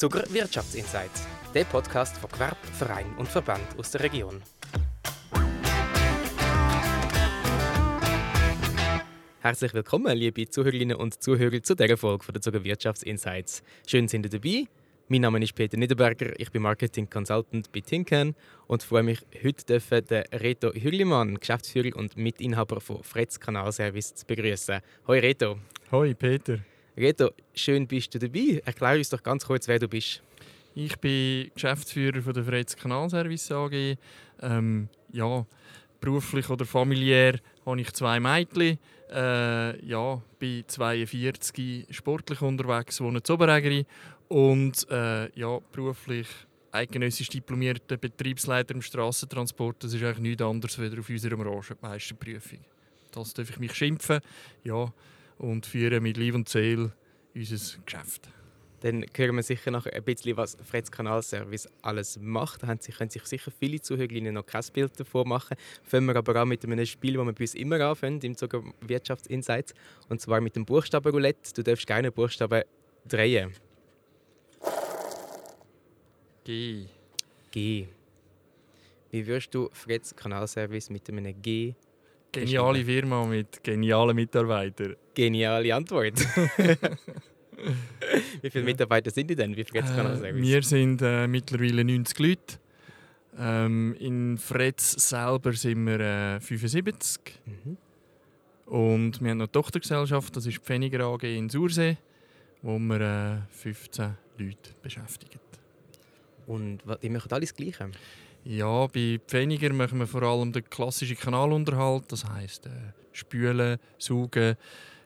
Zuger Wirtschaftsinsights, der Podcast von Gewerb, Verein und Verband aus der Region. Herzlich willkommen, liebe Zuhörerinnen und Zuhörer, zu dieser Folge der Zuger Wirtschaftsinsights. Schön, sind ihr dabei. Mein Name ist Peter Niederberger, ich bin Marketing Consultant bei Tinken und freue mich, heute den Reto Hürlimann, Geschäftsführer und Mitinhaber von Fretz Kanalservice, zu begrüßen. Hoi Reto. Hoi Peter. Reto, schön bist du dabei. Erklär uns doch ganz kurz, wer du bist. Ich bin Geschäftsführer von der Freiz Kanalservice AG. Ähm, ja, beruflich oder familiär habe ich zwei Mädchen. Äh, ja, bin 42, sportlich unterwegs, wohne in Oberägeri und äh, ja, beruflich eidgenössisch diplomierter Betriebsleiter im Strassentransport. Das ist eigentlich nichts anderes als auf unserer Branche die Meisterprüfung. Das darf ich mich schimpfen. Ja, und führen mit Liebe und Seele unser Geschäft. Dann hören wir sicher noch ein bisschen, was Freds Kanalservice alles macht. Da können sich sicher viele Zuhörerinnen noch kein Bild davon machen. Fangen wir aber an mit einem Spiel, das wir bei uns immer anfangen, im Zuge Wirtschaftsinsights. Und zwar mit dem Buchstabenroulette. Du darfst gerne Buchstaben drehen. G. G. Wie würdest du Freds Kanalservice mit einem G Geniale Firma mit genialen Mitarbeitern. Geniale Antwort. Wie viele Mitarbeiter sind die denn? Wie viel äh, Wir sind äh, mittlerweile 90 Leute. Ähm, in Fretz selber sind wir äh, 75. Mhm. Und wir haben noch eine Tochtergesellschaft, das ist die Pfenniger AG in Sursee, wo wir äh, 15 Leute beschäftigen. Und die machen alles Gleiche? Ja, bei Pfenniger machen wir vor allem den klassischen Kanalunterhalt, das heisst äh, spülen, saugen.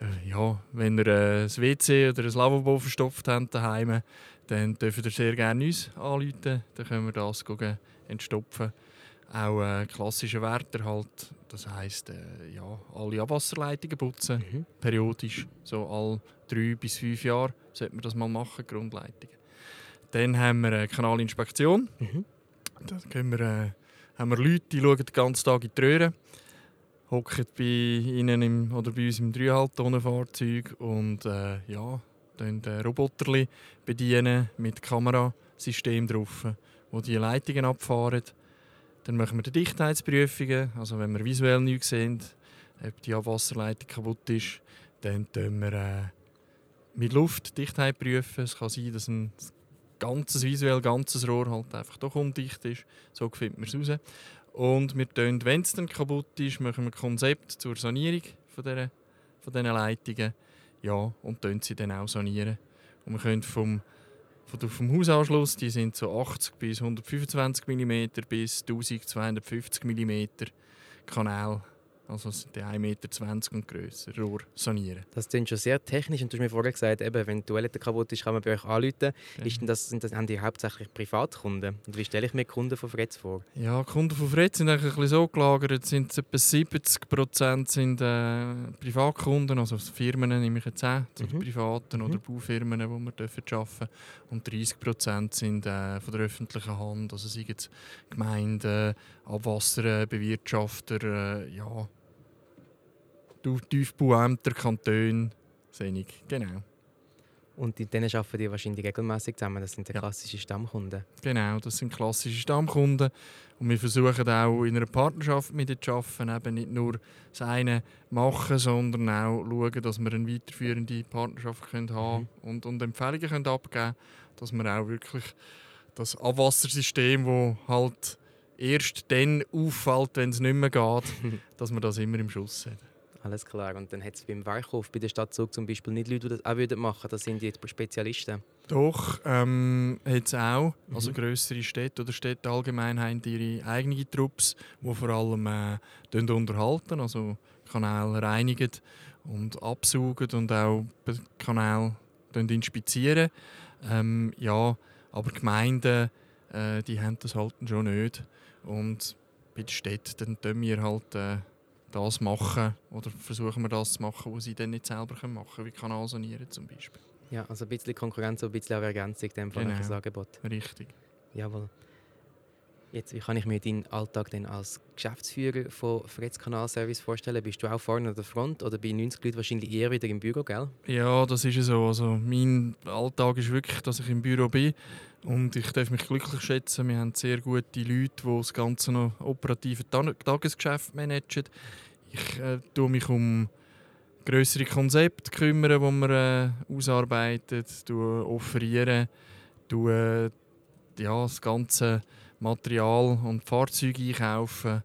Äh, ja, wenn ihr äh, WC oder ein Lavabo verstopft habt daheim, dann dürft ihr sehr gerne uns anrufen, dann können wir das gucken, entstopfen. Auch äh, klassische Wärter halt, das heisst äh, ja, alle Abwasserleitungen putzen, mhm. periodisch, so alle drei bis fünf Jahre sollte man das mal machen, Grundleitungen. Dann haben wir eine Kanalinspektion. Mhm. Da wir, äh, haben wir Leute, die schauen den ganzen Tag in die Röhre, hocken bei ihnen im, oder bei uns im 3,5 Tonnen Fahrzeug und äh, ja, dann äh, bedienen mit Kamerasystem drauf, wo die Leitungen abfahren. Dann machen wir die Dichtheitsprüfungen, also wenn wir visuell nichts sehen, ob die Abwasserleitung kaputt ist, dann prüfen wir äh, mit Luft Dichtheit prüfen. Es kann sein, dass ein ganzes visuell ganzes Rohr halt einfach doch undicht ist. So findet man es raus. Und wir tun, wenn es dann kaputt ist, machen wir ein Konzept zur Sanierung von, dieser, von diesen Leitungen. Ja, und tun sie dann auch sanieren. Und wir können vom, vom Hausanschluss, die sind so 80 bis 125 mm bis 1250 mm Kanal also sind die 1,20 Meter und grösser, Rohr sanieren. Das klingt schon sehr technisch und du hast mir vorher gesagt, eben, wenn die Toilette kaputt ist, kann man bei euch anrufen. Ja. Ist denn das, sind das, haben die hauptsächlich Privatkunden? Und wie stelle ich mir Kunden von Fretz vor? Ja, Kunden von Fretz sind eigentlich ein bisschen so gelagert, sind etwa 70 Prozent sind äh, Privatkunden, also Firmen nehme ich jetzt an, mhm. Privaten mhm. oder Baufirmen, die wir dürfen arbeiten Und 30 Prozent sind äh, von der öffentlichen Hand, also seien es Gemeinden, Abwasserbewirtschafter, äh, ja, Tiefbauämter, Kantone, Senig, genau. Und in denen arbeiten die wahrscheinlich regelmäßig zusammen. Das sind die klassischen Stammkunden. Genau, das sind klassische Stammkunden. Und wir versuchen auch in einer Partnerschaft mit ihnen zu arbeiten, eben nicht nur das eine machen, sondern auch schauen, dass wir eine weiterführende Partnerschaft können haben mhm. und, und Empfehlungen können abgeben können, dass wir auch wirklich das Abwassersystem, das halt erst dann auffällt, wenn es nicht mehr geht, dass wir das immer im Schuss haben. Alles klar. Und dann hat es beim Weichhof, bei der Stadtzug zum Beispiel nicht Leute, die das auch würden machen Das sind jetzt Spezialisten. Doch, ähm, hat es auch. Mhm. Also größere Städte oder Städte allgemein haben ihre eigenen Trupps, die vor allem äh, unterhalten, also Kanäle reinigen und absaugen und auch Kanäle inspizieren. Ähm, ja, aber Gemeinden, äh, die haben das halt schon nicht. Und bei den Städten dann tun wir halt äh, das machen oder versuchen wir das zu machen, was sie dann nicht selber machen können, wie Kanalsanieren zum Beispiel. Ja, also ein bisschen Konkurrenz, ein bisschen auch Ergänzung dem Fall genau. das Angebot. Richtig. Jawohl. Jetzt, wie kann ich mir deinen Alltag denn als Geschäftsführer von Fritz Kanalservice vorstellen? Bist du auch vorne an der Front oder bei 90 Leuten wahrscheinlich eher wieder im Büro, gell? Ja, das ist so. Also mein Alltag ist wirklich, dass ich im Büro bin und ich darf mich glücklich schätzen. Wir haben sehr gute Leute, die das ganze noch operative Tagesgeschäft managen. Ich äh, mich um größere Konzepte kümmern, die wir äh, ausarbeiten, offerieren, tue, ja, das ganze Material und Fahrzeuge einkaufen,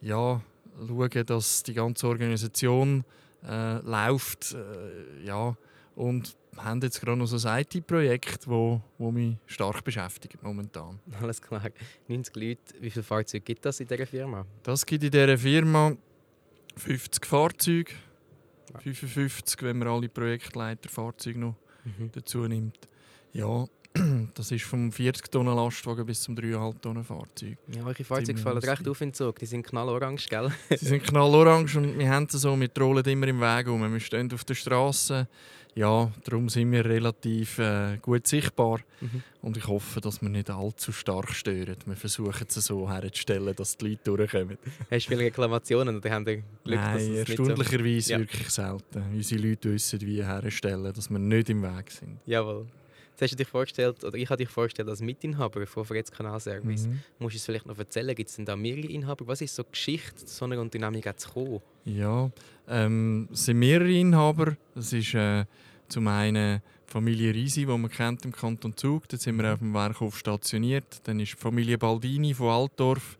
ja, schauen, dass die ganze Organisation äh, läuft, äh, ja, und wir haben jetzt gerade noch so ein IT-Projekt, das wo, wo mich stark beschäftigt momentan. Alles klar. 90 Leute, wie viele Fahrzeuge gibt das in dieser Firma? Das gibt in dieser Firma 50 Fahrzeuge, 55, wenn man alle Projektleiterfahrzeuge noch mhm. dazu nimmt. Ja, das ist vom 40 Tonnen Lastwagen bis zum 3,5 Tonnen Fahrzeug. Ja, eure Fahrzeuge fallen recht auf in Zug. Die sind knallorange, gell? sie sind knallorange und wir haben sie so, wir rollen immer im Weg um. Wir stehen auf der Straße. Ja, darum sind wir relativ äh, gut sichtbar. Mhm. Und ich hoffe, dass wir nicht allzu stark stören. Wir versuchen es so herzustellen, dass die Leute durchkommen. Hast du viele Reklamationen oder haben Glück, Nein, dass es erstaunlicherweise so... ja. wirklich selten. Unsere Leute wissen, wie herstellen, dass wir nicht im Weg sind. Jawohl. Jetzt hast du dich vorgestellt, oder ich habe dich vorgestellt als Mitinhaber von Fritz Kanalservice. Mhm. Musst du es vielleicht noch erzählen? Gibt es denn da mehrere Inhaber? Was ist so die Geschichte, so einer Unternehmung zu kommen? Ja, ähm, es sind mehrere Inhaber. Das ist äh, zum einen Familie Risi, die man kennt im Kanton Zug. Da sind wir auf dem Werkhof stationiert. Dann ist die Familie Baldini von Altdorf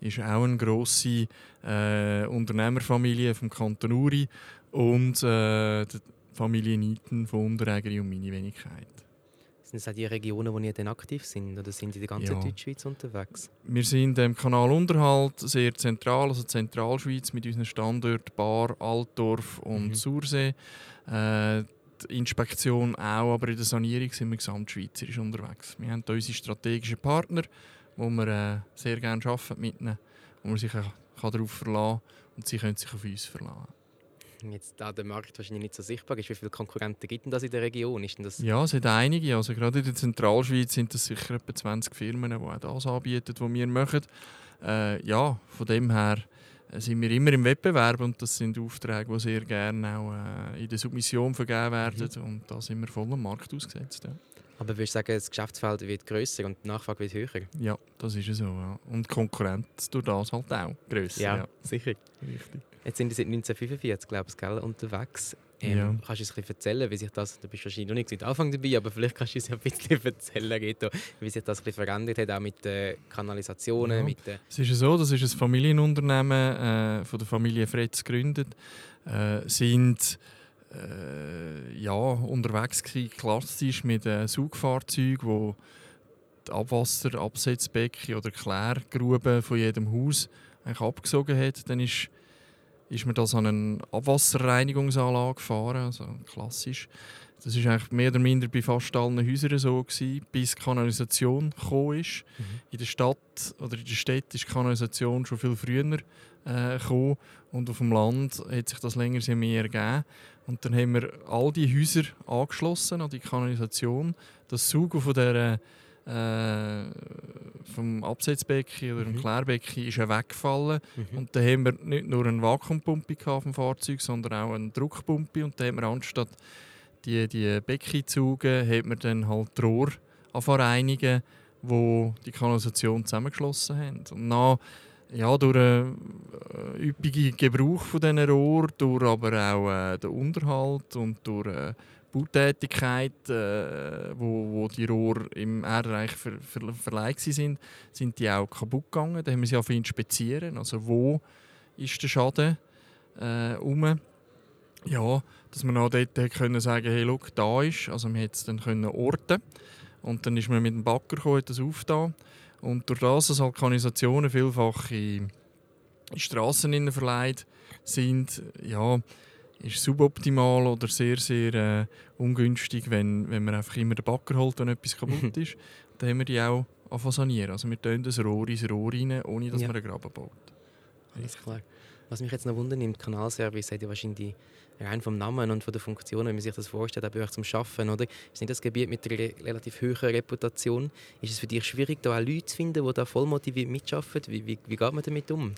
ist auch eine grosse äh, Unternehmerfamilie vom Kanton Uri und äh, die Familie Nieten von Unterägeri und meine Wenigkeit. Sind das auch die Regionen, wo ihr dann aktiv sind? Oder sind die in der ganzen ja. Deutschschweiz unterwegs? Wir sind im Kanal Unterhalt sehr zentral, also Zentralschweiz mit unseren Standorten Bar, Altdorf und mhm. Sursee. Äh, die Inspektion auch, aber in der Sanierung sind wir gesamtschweizerisch unterwegs. Wir haben hier unsere strategischen Partner, wo wir äh, sehr gerne arbeiten mit ihnen, wo man sich auch darauf verlassen kann und sie können sich auf uns verlassen jetzt da der Markt wahrscheinlich nicht so sichtbar ist, wie viele Konkurrenten gibt es das in der Region? Ist das ja, es hat einige. Also gerade in der Zentralschweiz sind es sicher etwa 20 Firmen, die auch das anbieten, was wir machen. Äh, ja, von dem her äh, sind wir immer im Wettbewerb und das sind Aufträge, die sehr gerne auch äh, in der Submission vergeben werden mhm. und da sind wir voll am Markt ausgesetzt. Ja. Aber würdest du sagen, das Geschäftsfeld wird grösser und die Nachfrage wird höher? Ja, das ist so. Ja. Und die Konkurrenz durch das halt auch grösser. Ja, ja, sicher. Richtig. Jetzt sind sie seit 1945, glaube ich, gell, unterwegs. Ähm, ja. Kannst du uns ein bisschen erzählen, wie sich das, du bist wahrscheinlich noch nicht seit Anfang dabei, aber vielleicht kannst du uns ein bisschen erzählen, Reto, wie sich das ein bisschen verändert hat, auch mit den Kanalisationen. Ja. Mit den es ist so, das ist ein Familienunternehmen äh, von der Familie Fretz gegründet. Äh, sind äh, ja, unterwegs gewesen, klassisch mit äh, Saugfahrzeugen, wo die Abwasser, Absetzbecken oder Klärgruben von jedem Haus eigentlich abgesogen hat. Dann ist ist man das an eine Abwasserreinigungsanlage gefahren, also klassisch. Das ist eigentlich mehr oder minder bei fast allen Häusern so gewesen, bis die Kanalisation gekommen ist. Mhm. In der Stadt oder in der Stadt ist die Kanalisation schon viel früher äh, gekommen und auf dem Land hat sich das länger mehr ergeben. Und dann haben wir all die Häuser angeschlossen an die Kanalisation. Das Saugen von der äh, vom Absetzbecken oder dem mhm. Klärbecken ist er weggefallen. Mhm. Und da haben wir nicht nur eine Vakuumpumpe dem Fahrzeug, sondern auch eine Druckpumpe. Und da haben wir anstatt die, die Becken zu saugen, hat man dann halt Rohr reinigen, wo die Kanalisation zusammengeschlossen haben. Und dann, ja, durch einen äh, üppigen Gebrauch von diesen Rohr, durch aber auch äh, den Unterhalt und durch äh, Bautätigkeit, äh, wo, wo die Rohre im Erdreich ver, ver, verleiht sind, sind die auch kaputt gegangen. Da haben wir sie auch inspizieren, also wo ist der Schaden äh, um. Ja, dass man auch dort können sagen, hey, look, da ist. Also wir es dann können orten und dann ist man mit dem Backer gekommen, das aufgetan. Und durch das, dass halt Kanalisationen vielfach in, in Straßen verleiht sind, ja, ist suboptimal oder sehr, sehr äh, ungünstig, wenn, wenn man einfach immer den Backer holt, wenn etwas kaputt ist. dann haben wir die auch sanieren. Also wir tun das Rohr ins Rohr rein, ohne dass ja. man einen Graben baut. Alles klar. Was mich jetzt noch wundert, im Kanalservice hat ja wahrscheinlich rein vom Namen und von der Funktion, wenn man sich das vorstellt, auch zum Schaffen, oder? Ist nicht das Gebiet mit einer relativ hohen Reputation? Ist es für dich schwierig, da auch Leute zu finden, die da voll motiviert mitarbeiten? Wie, wie, wie geht man damit um?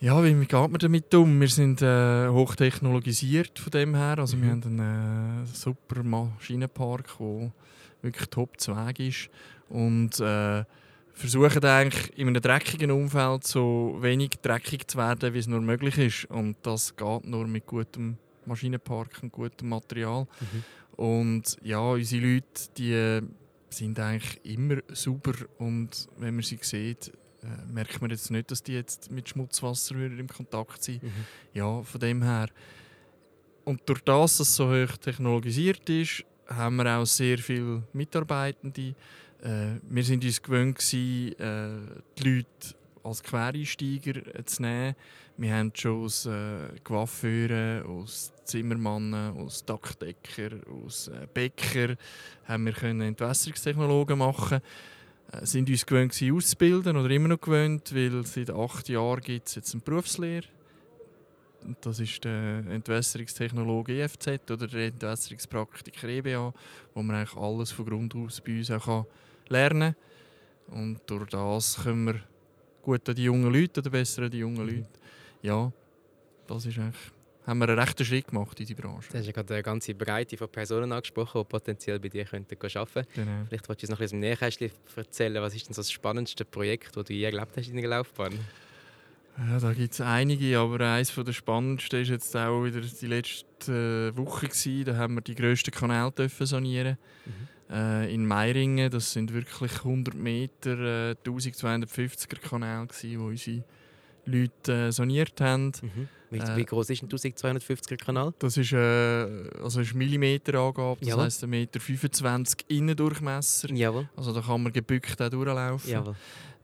Ja, wie geht man damit um? Wir sind äh, hochtechnologisiert von dem her. Also mhm. wir haben einen äh, super Maschinenpark, der wirklich top Zweig ist und äh, versuchen eigentlich in einem dreckigen Umfeld so wenig dreckig zu werden, wie es nur möglich ist. Und das geht nur mit gutem Maschinenpark und gutem Material. Mhm. Und ja, unsere Leute, die sind eigentlich immer super und wenn man sie sieht, äh, merkt man jetzt nicht, dass die jetzt mit Schmutzwasser im Kontakt sind. Mhm. Ja, von dem her. Und durch das, dass es so hoch technologisiert ist, haben wir auch sehr viele Mitarbeitende. Äh, wir sind uns gewöhnt, gewesen, äh, die Leute als Quereinsteiger zu nehmen. Wir haben schon aus äh, Coiffeuren, aus Zimmermannen, aus Dachdecker, aus äh, Bäcker haben wir können Entwässerungstechnologen machen äh, sind uns gewöhnt gewesen, auszubilden oder immer noch gewöhnt, weil seit acht Jahren gibt es jetzt eine Berufslehre. Das ist der Entwässerungstechnologe EFZ oder der Entwässerungspraktiker EBA, wo man eigentlich alles von Grund aus bei uns auch lernen. Und durch das können wir gut an die jungen Leute oder besser an die jungen Leute. Ja, das ist eigentlich haben wir einen rechten Schritt gemacht in die Branche. Du hast ja gerade eine ganze Breite von Personen angesprochen, die potenziell bei dir könnten arbeiten könnten. Genau. Vielleicht wolltest du uns noch ein bisschen im Nähkästchen erzählen. Was ist denn so das spannendste Projekt, das du je erlebt hast in deiner Laufbahn? Ja, da gibt es einige, aber eines der spannendsten war jetzt auch wieder die letzte Woche. Gewesen. Da haben wir die grössten Kanäle sanieren mhm. Äh, in Meiringen. Das sind wirklich 100 Meter, äh, 1250er Kanäle, die unsere Leute äh, saniert haben. Mhm. Wie, äh, wie groß ist ein 1250er Kanal? Das ist, äh, also ist Millimeterangabe, das Jawohl. heisst 1,25 Meter 25 Innendurchmesser. Jawohl. Also da kann man gebückt auch durchlaufen. Jawohl.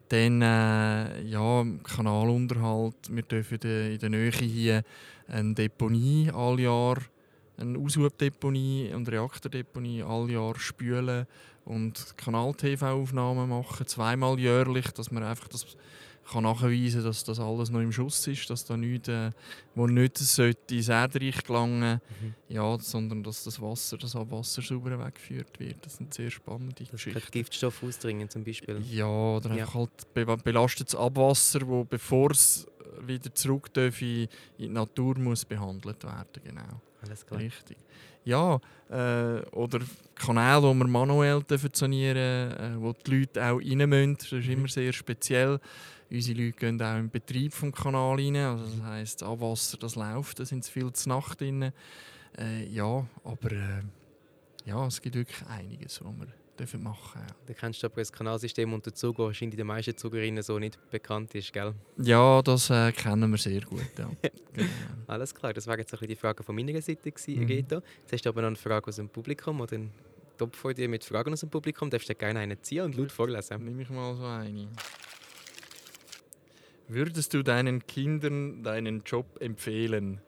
Dann äh, ja, Kanalunterhalt. Wir dürfen in der Nähe hier eine Deponie all Jahr, eine Aushubdeponie und Reaktordeponie all Jahr spülen und Kanal-TV-Aufnahmen machen, zweimal jährlich, dass man einfach das kann nachweisen dass das alles noch im Schuss ist, dass da nichts, äh, wo nicht sollte ins Erdreich gelangen mhm. ja, sondern dass das Wasser, das Abwasser sauber weggeführt wird. Das sind sehr spannende das Geschichten. Giftstoff ausdringen zum Beispiel? Ja, oder ja. halt be belastetes Abwasser, wo bevor es wieder zurück darf in, die Natur muss behandelt werden. Genau. Alles klar. Richtig. Ja, äh, oder Kanäle, die wir manuell sanieren, äh, wo die Leute auch rein müssen. Das ist mhm. immer sehr speziell. Unsere Leute gehen auch im Betrieb des Kanals rein. Also das heisst, Abwasser das läuft, da sind sie viel zu Nacht drin. Äh, ja, aber äh, ja, es gibt wirklich einiges, was wir dürfen machen ja. Du kennst aber das Kanalsystem und der Zug, das wahrscheinlich den meisten Zugerinnen so nicht bekannt ist, gell? Ja, das äh, kennen wir sehr gut, ja. genau. Alles klar, das war jetzt ein die Frage von meiner Seite, gewesen, mhm. Jetzt hast du aber noch eine Frage aus dem Publikum oder einen Top von dir mit Fragen aus dem Publikum. Darfst du gerne eine ziehen und laut vorlesen? Nimm ich mal so eine. Würdest du deinen Kindern deinen Job empfehlen?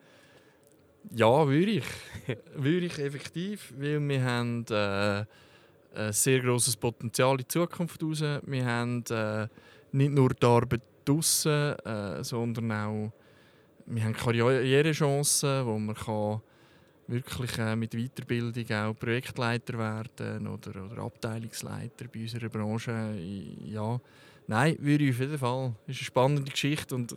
Ja, würde ich. würde ich effektiv, weil wir haben äh, ein sehr großes Potenzial in Zukunft raus. Wir haben äh, nicht nur die Arbeit draussen, äh, sondern auch wir haben Karrierechancen, wo man kann wirklich äh, mit Weiterbildung auch Projektleiter werden oder, oder Abteilungsleiter bei unserer Branche. Ja, Nein, würde ich auf jeden Fall. Es ist eine spannende Geschichte und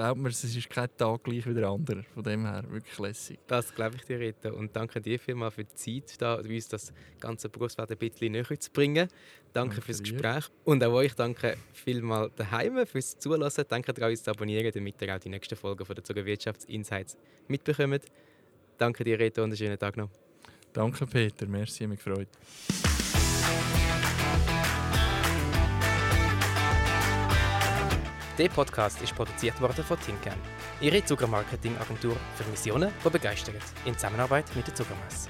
glaub mir, es ist kein Tag gleich wie der andere. Von dem her wirklich lässig. Das glaube ich dir, Rita. Und danke dir vielmals für die Zeit, da, uns das ganze Berufsfeld ein bisschen näher zu bringen. Danke, danke fürs Gespräch. Und auch euch danke vielmals daheim fürs Zulassen. Danke daran, uns zu abonnieren, damit ihr auch die nächsten Folgen von der Zuger Wirtschaftsinsights mitbekommt. Danke dir, Rita, und einen schönen Tag noch. Danke, Peter. Merci, mich gefreut. Der Podcast ist produziert worden von Tinkern, ihre Zuckermarketing-Agentur für Missionen, die begeistert, in Zusammenarbeit mit der Zuckermesse.